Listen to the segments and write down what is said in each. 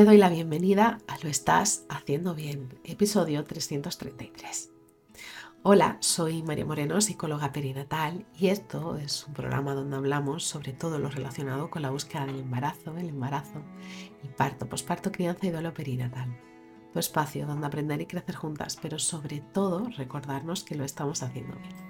Te doy la bienvenida a Lo Estás Haciendo Bien, episodio 333. Hola, soy María Moreno, psicóloga perinatal, y esto es un programa donde hablamos sobre todo lo relacionado con la búsqueda del embarazo, el embarazo, el parto, posparto, crianza y duelo perinatal. Tu espacio donde aprender y crecer juntas, pero sobre todo recordarnos que lo estamos haciendo bien.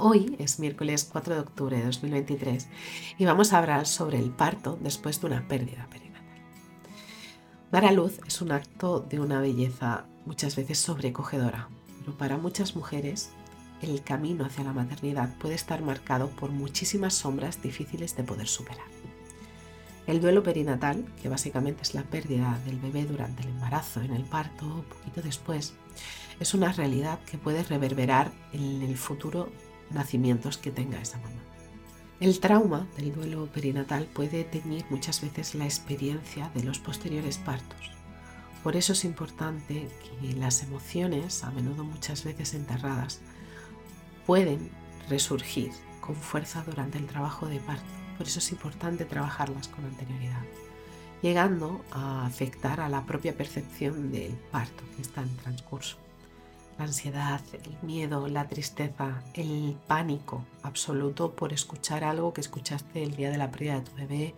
Hoy es miércoles 4 de octubre de 2023 y vamos a hablar sobre el parto después de una pérdida perinatal. Dar a luz es un acto de una belleza muchas veces sobrecogedora, pero para muchas mujeres el camino hacia la maternidad puede estar marcado por muchísimas sombras difíciles de poder superar. El duelo perinatal, que básicamente es la pérdida del bebé durante el embarazo, en el parto o poquito después, es una realidad que puede reverberar en el futuro nacimientos que tenga esa mamá. El trauma del duelo perinatal puede teñir muchas veces la experiencia de los posteriores partos. Por eso es importante que las emociones, a menudo muchas veces enterradas, pueden resurgir con fuerza durante el trabajo de parto. Por eso es importante trabajarlas con anterioridad, llegando a afectar a la propia percepción del parto que está en transcurso la ansiedad, el miedo, la tristeza, el pánico absoluto por escuchar algo que escuchaste el día de la pérdida de tu bebé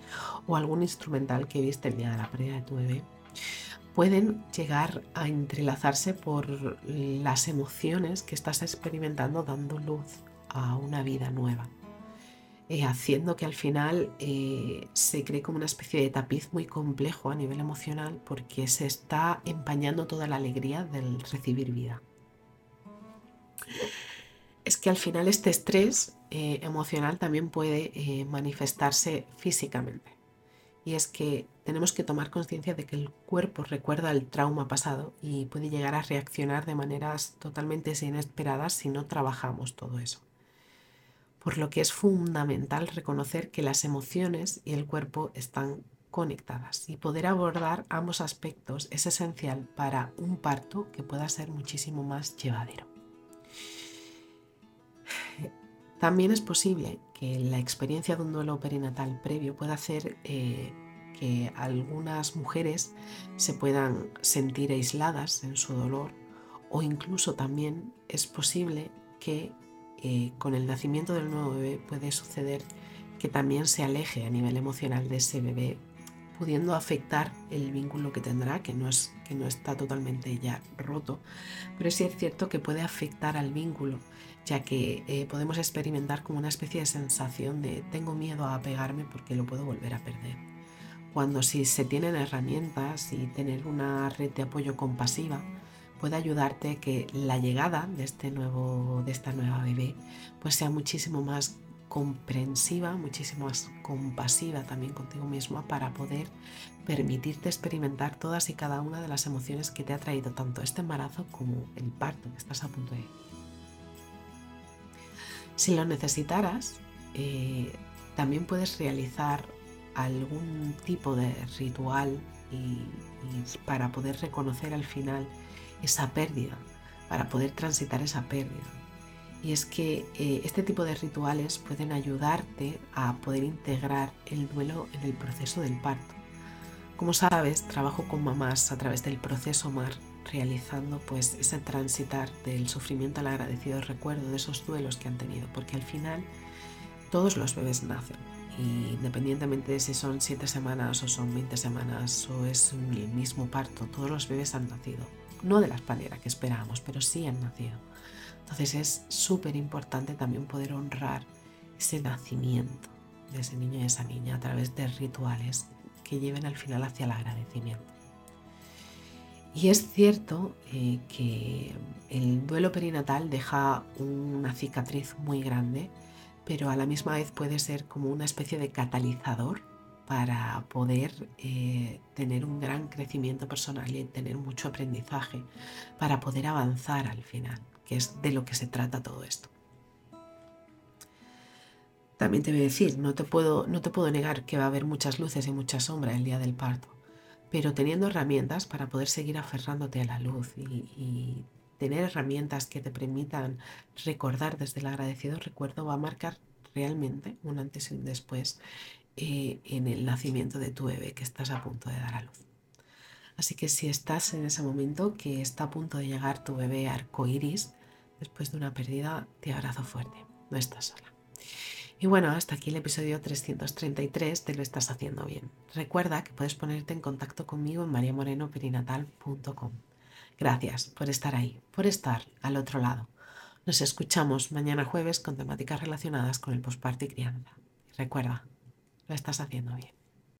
o algún instrumental que viste el día de la pérdida de tu bebé, pueden llegar a entrelazarse por las emociones que estás experimentando dando luz a una vida nueva. Eh, haciendo que al final eh, se cree como una especie de tapiz muy complejo a nivel emocional porque se está empañando toda la alegría del recibir vida es que al final este estrés eh, emocional también puede eh, manifestarse físicamente. Y es que tenemos que tomar conciencia de que el cuerpo recuerda el trauma pasado y puede llegar a reaccionar de maneras totalmente inesperadas si no trabajamos todo eso. Por lo que es fundamental reconocer que las emociones y el cuerpo están conectadas y poder abordar ambos aspectos es esencial para un parto que pueda ser muchísimo más llevadero. También es posible que la experiencia de un duelo perinatal previo pueda hacer eh, que algunas mujeres se puedan sentir aisladas en su dolor o incluso también es posible que eh, con el nacimiento del nuevo bebé puede suceder que también se aleje a nivel emocional de ese bebé pudiendo afectar el vínculo que tendrá, que no, es, que no está totalmente ya roto, pero sí es cierto que puede afectar al vínculo, ya que eh, podemos experimentar como una especie de sensación de tengo miedo a pegarme porque lo puedo volver a perder. Cuando si se tienen herramientas y tener una red de apoyo compasiva, puede ayudarte que la llegada de, este nuevo, de esta nueva bebé pues sea muchísimo más comprensiva, muchísimo más compasiva también contigo misma para poder permitirte experimentar todas y cada una de las emociones que te ha traído tanto este embarazo como el parto que estás a punto de Si lo necesitaras, eh, también puedes realizar algún tipo de ritual para poder reconocer al final esa pérdida, para poder transitar esa pérdida y es que eh, este tipo de rituales pueden ayudarte a poder integrar el duelo en el proceso del parto. Como sabes, trabajo con mamás a través del proceso MAR, realizando pues ese transitar del sufrimiento al agradecido recuerdo de esos duelos que han tenido, porque al final todos los bebés nacen, independientemente de si son 7 semanas o son 20 semanas o es el mismo parto, todos los bebés han nacido. No de la manera que esperábamos, pero sí han nacido. Entonces es súper importante también poder honrar ese nacimiento de ese niño y esa niña a través de rituales que lleven al final hacia el agradecimiento. Y es cierto eh, que el duelo perinatal deja una cicatriz muy grande, pero a la misma vez puede ser como una especie de catalizador para poder eh, tener un gran crecimiento personal y tener mucho aprendizaje, para poder avanzar al final, que es de lo que se trata todo esto. También te voy a decir, no te puedo, no te puedo negar que va a haber muchas luces y mucha sombra el día del parto, pero teniendo herramientas para poder seguir aferrándote a la luz y tener herramientas que te permitan recordar desde el agradecido recuerdo va a marcar realmente un antes y un después eh, en el nacimiento de tu bebé que estás a punto de dar a luz. Así que si estás en ese momento que está a punto de llegar tu bebé arcoiris después de una pérdida, te abrazo fuerte, no estás sola. Y bueno, hasta aquí el episodio 333 te lo estás haciendo bien. Recuerda que puedes ponerte en contacto conmigo en mariamorenoperinatal.com. Gracias por estar ahí, por estar al otro lado. Nos escuchamos mañana jueves con temáticas relacionadas con el posparto y crianza. Recuerda, lo estás haciendo bien.